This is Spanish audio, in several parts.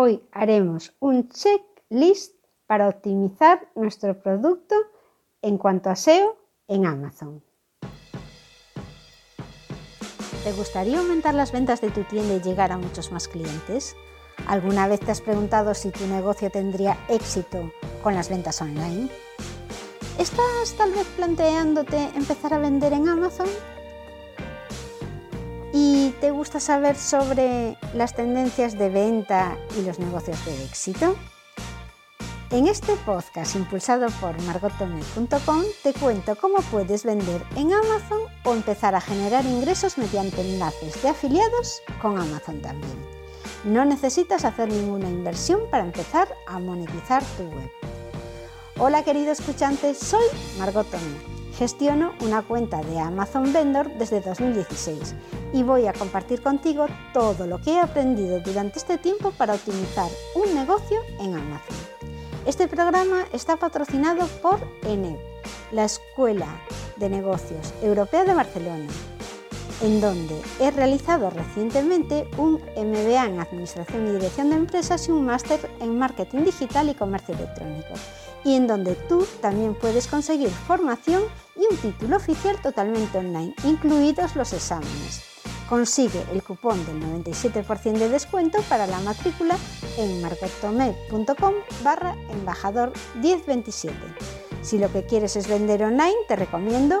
Hoy haremos un checklist para optimizar nuestro producto en cuanto a SEO en Amazon. ¿Te gustaría aumentar las ventas de tu tienda y llegar a muchos más clientes? ¿Alguna vez te has preguntado si tu negocio tendría éxito con las ventas online? ¿Estás tal vez planteándote empezar a vender en Amazon? ¿Y te gusta saber sobre las tendencias de venta y los negocios de éxito? En este podcast impulsado por margotome.com te cuento cómo puedes vender en Amazon o empezar a generar ingresos mediante enlaces de afiliados con Amazon también. No necesitas hacer ninguna inversión para empezar a monetizar tu web. Hola querido escuchante, soy Margot Gestiono una cuenta de Amazon Vendor desde 2016 y voy a compartir contigo todo lo que he aprendido durante este tiempo para optimizar un negocio en Amazon. Este programa está patrocinado por ENEP, la Escuela de Negocios Europea de Barcelona, en donde he realizado recientemente un MBA en Administración y Dirección de Empresas y un máster en Marketing Digital y Comercio Electrónico, y en donde tú también puedes conseguir formación y un título oficial totalmente online, incluidos los exámenes. Consigue el cupón del 97% de descuento para la matrícula en marketome.com barra embajador 1027. Si lo que quieres es vender online, te recomiendo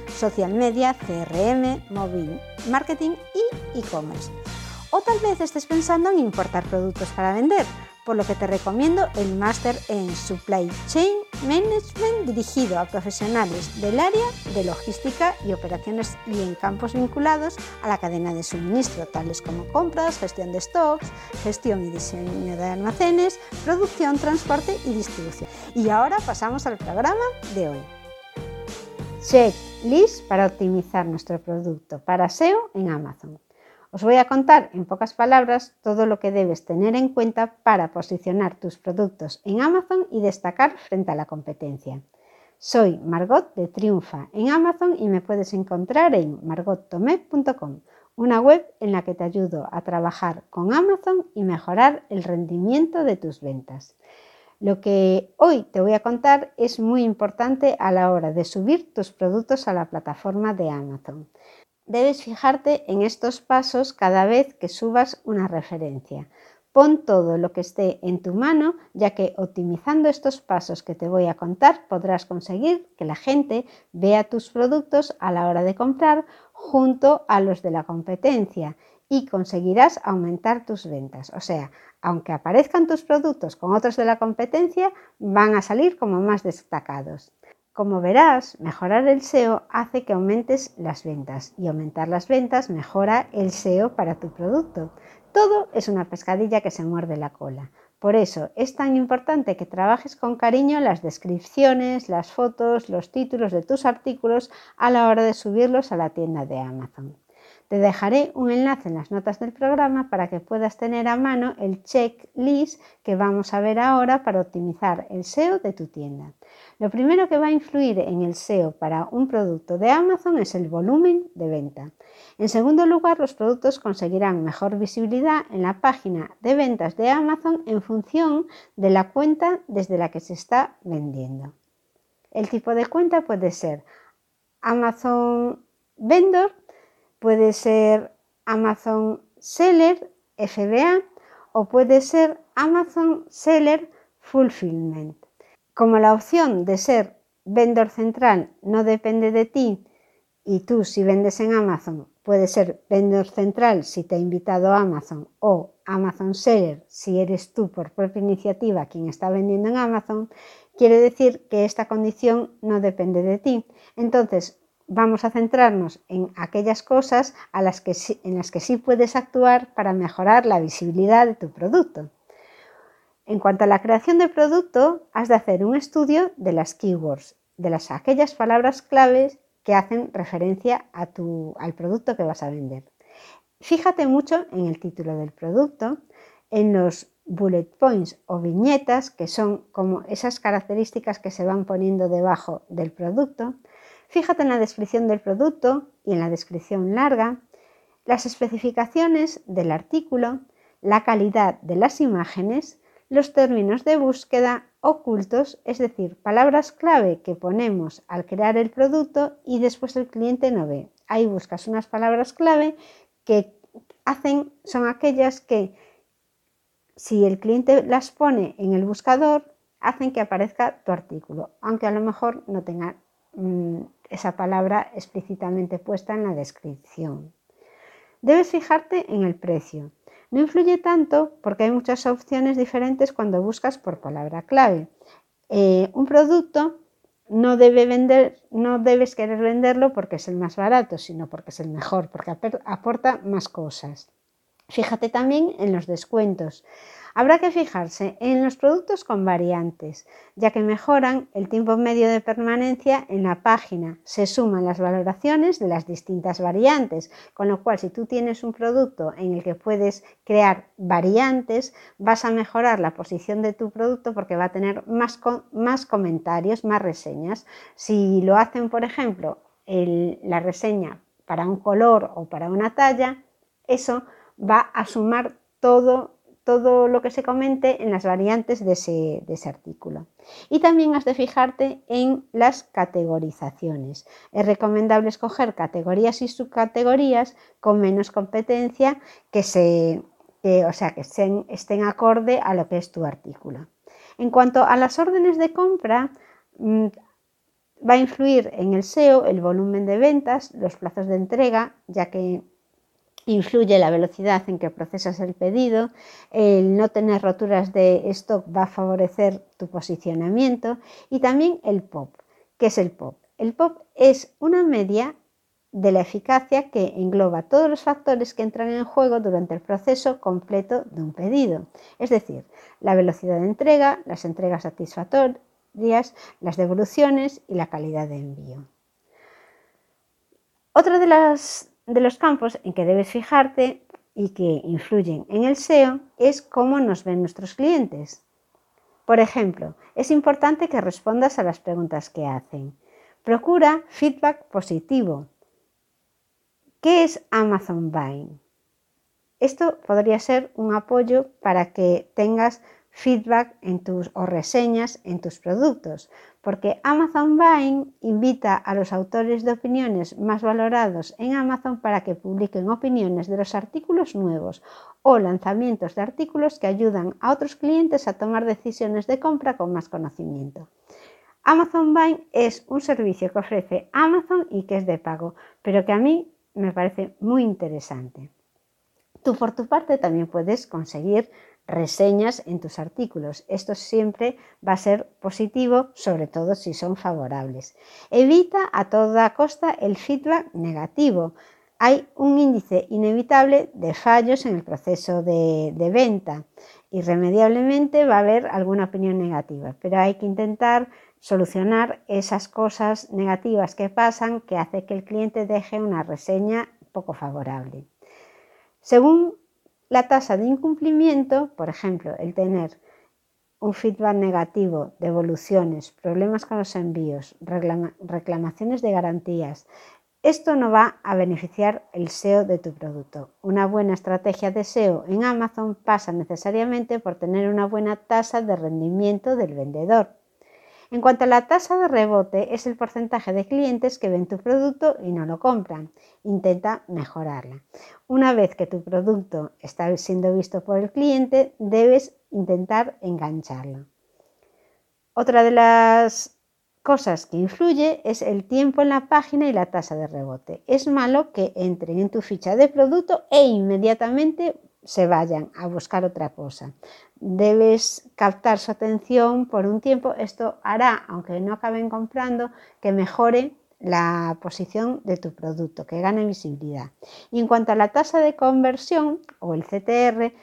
social media, CRM, móvil marketing y e-commerce. O tal vez estés pensando en importar productos para vender, por lo que te recomiendo el máster en Supply Chain Management dirigido a profesionales del área de logística y operaciones y en campos vinculados a la cadena de suministro, tales como compras, gestión de stocks, gestión y diseño de almacenes, producción, transporte y distribución. Y ahora pasamos al programa de hoy. Checklist para optimizar nuestro producto para SEO en Amazon. Os voy a contar en pocas palabras todo lo que debes tener en cuenta para posicionar tus productos en Amazon y destacar frente a la competencia. Soy Margot de Triunfa en Amazon y me puedes encontrar en margottomé.com, una web en la que te ayudo a trabajar con Amazon y mejorar el rendimiento de tus ventas. Lo que hoy te voy a contar es muy importante a la hora de subir tus productos a la plataforma de Amazon debes fijarte en estos pasos cada vez que subas una referencia. Pon todo lo que esté en tu mano, ya que optimizando estos pasos que te voy a contar podrás conseguir que la gente vea tus productos a la hora de comprar junto a los de la competencia y conseguirás aumentar tus ventas. O sea, aunque aparezcan tus productos con otros de la competencia, van a salir como más destacados. Como verás, mejorar el SEO hace que aumentes las ventas y aumentar las ventas mejora el SEO para tu producto. Todo es una pescadilla que se muerde la cola. Por eso es tan importante que trabajes con cariño las descripciones, las fotos, los títulos de tus artículos a la hora de subirlos a la tienda de Amazon. Te dejaré un enlace en las notas del programa para que puedas tener a mano el checklist que vamos a ver ahora para optimizar el SEO de tu tienda. Lo primero que va a influir en el SEO para un producto de Amazon es el volumen de venta. En segundo lugar, los productos conseguirán mejor visibilidad en la página de ventas de Amazon en función de la cuenta desde la que se está vendiendo. El tipo de cuenta puede ser Amazon Vendor, puede ser Amazon Seller FBA o puede ser Amazon Seller Fulfillment. Como la opción de ser vendor central no depende de ti y tú si vendes en Amazon puede ser vendor central si te ha invitado Amazon o Amazon Seller si eres tú por propia iniciativa quien está vendiendo en Amazon, quiere decir que esta condición no depende de ti. Entonces, vamos a centrarnos en aquellas cosas a las que en las que sí puedes actuar para mejorar la visibilidad de tu producto. En cuanto a la creación de producto, has de hacer un estudio de las keywords, de las, aquellas palabras claves que hacen referencia a tu, al producto que vas a vender. Fíjate mucho en el título del producto, en los bullet points o viñetas, que son como esas características que se van poniendo debajo del producto. Fíjate en la descripción del producto y en la descripción larga, las especificaciones del artículo, la calidad de las imágenes, los términos de búsqueda ocultos, es decir, palabras clave que ponemos al crear el producto y después el cliente no ve. Ahí buscas unas palabras clave que hacen, son aquellas que si el cliente las pone en el buscador, hacen que aparezca tu artículo, aunque a lo mejor no tenga mm, esa palabra explícitamente puesta en la descripción. Debes fijarte en el precio. No influye tanto porque hay muchas opciones diferentes cuando buscas por palabra clave. Eh, un producto no, debe vender, no debes querer venderlo porque es el más barato, sino porque es el mejor, porque aporta más cosas. Fíjate también en los descuentos. Habrá que fijarse en los productos con variantes, ya que mejoran el tiempo medio de permanencia en la página. Se suman las valoraciones de las distintas variantes, con lo cual si tú tienes un producto en el que puedes crear variantes, vas a mejorar la posición de tu producto porque va a tener más, comentarios, más reseñas. Si lo hacen, por ejemplo, la reseña para un color o para una talla, eso va a sumar todo todo lo que se comente en las variantes de ese, artículo. Y también has de fijarte en las categorizaciones. Es recomendable escoger categorías y subcategorías con menos competencia que, se, o sea, que estén, estén acorde a lo que es tu artículo. En cuanto a las órdenes de compra, mm, va a influir en el SEO el volumen de ventas, los plazos de entrega, ya que influye la velocidad en que procesas el pedido, el no tener roturas de stock va a favorecer tu posicionamiento y también el POP. ¿Qué es el POP? El POP es una media de la eficacia que engloba todos los factores que entran en juego durante el proceso completo de un pedido, es decir, la velocidad de entrega, las entregas satisfactorias, las devoluciones y la calidad de envío. Otra de las de los campos en que debes fijarte y que influyen en el SEO es cómo nos ven nuestros clientes. Por ejemplo, es importante que respondas a las preguntas que hacen. Procura feedback positivo. ¿Qué es Amazon Buying? Esto podría ser un apoyo para que tengas feedback en tus, o reseñas en tus productos, porque Amazon Buying invita a los autores de opiniones más valorados en Amazon para que publiquen opiniones de los artículos nuevos o lanzamientos de artículos que ayudan a otros clientes a tomar decisiones de compra con más conocimiento. Amazon Buying es un servicio que ofrece Amazon y que es de pago, pero que a mí me parece muy interesante. Tú por tu parte también puedes conseguir reseñas en tus artículos. Esto siempre va a ser positivo, sobre todo si son favorables. Evita a toda costa el feedback negativo. Hay un índice inevitable de fallos en el proceso de, de venta. Irremediablemente va a haber alguna opinión negativa, pero hay que intentar solucionar esas cosas negativas que pasan que hace que el cliente deje una reseña poco favorable. Según la tasa de incumplimiento, por ejemplo, el tener un feedback negativo, devoluciones, problemas con los envíos, reclamaciones de garantías, esto no va a beneficiar el SEO de tu producto. Una buena estrategia de SEO en Amazon pasa necesariamente por tener una buena tasa de rendimiento del vendedor. En cuanto a la tasa de rebote, es el porcentaje de clientes que ven tu producto y no lo compran. Intenta mejorarla. Una vez que tu producto está siendo visto por el cliente, debes intentar engancharlo. Otra de las cosas que influye es el tiempo en la página y la tasa de rebote. Es malo que entren en tu ficha de producto e inmediatamente se vayan a buscar otra cosa. Debes captar su atención por un tiempo. Esto hará, aunque no acaben comprando, que mejore la posición de tu producto, que gane visibilidad. Y en cuanto a la tasa de conversión o el CTR,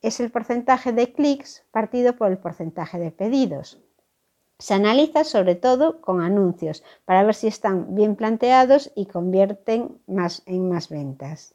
es el porcentaje de clics partido por el porcentaje de pedidos. Se analiza sobre todo con anuncios para ver si están bien planteados y convierten más en más ventas.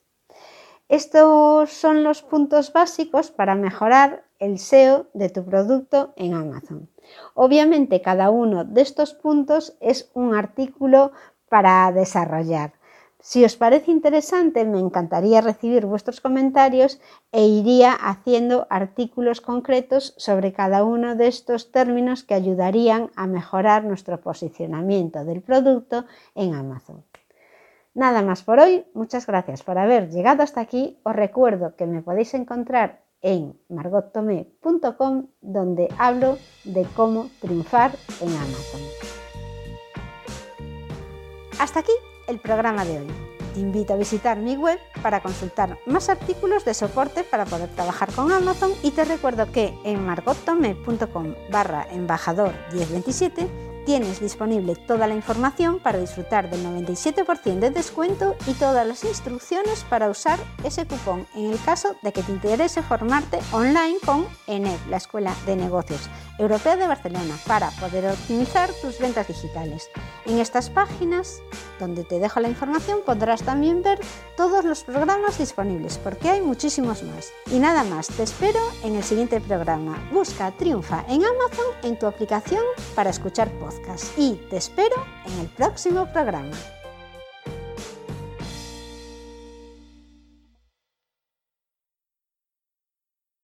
Estos son los puntos básicos para mejorar el SEO de tu producto en Amazon. Obviamente cada uno de estos puntos es un artículo para desarrollar. Si os parece interesante, me encantaría recibir vuestros comentarios e iría haciendo artículos concretos sobre cada uno de estos términos que ayudarían a mejorar nuestro posicionamiento del producto en Amazon. Nada más por hoy, muchas gracias por haber llegado hasta aquí. Os recuerdo que me podéis encontrar en margottome.com donde hablo de cómo triunfar en Amazon. Hasta aquí el programa de hoy. Te invito a visitar mi web para consultar más artículos de soporte para poder trabajar con Amazon y te recuerdo que en margottome.com barra embajador 1027 Tienes disponible toda la información para disfrutar del 97% de descuento y todas las instrucciones para usar ese cupón en el caso de que te interese formarte online con ENEP, la Escuela de Negocios Europea de Barcelona, para poder optimizar tus ventas digitales. En estas páginas, donde te dejo la información, podrás también ver todos los programas disponibles, porque hay muchísimos más. Y nada más, te espero en el siguiente programa. Busca Triunfa en Amazon en tu aplicación para escuchar podcasts y te espero en el próximo programa.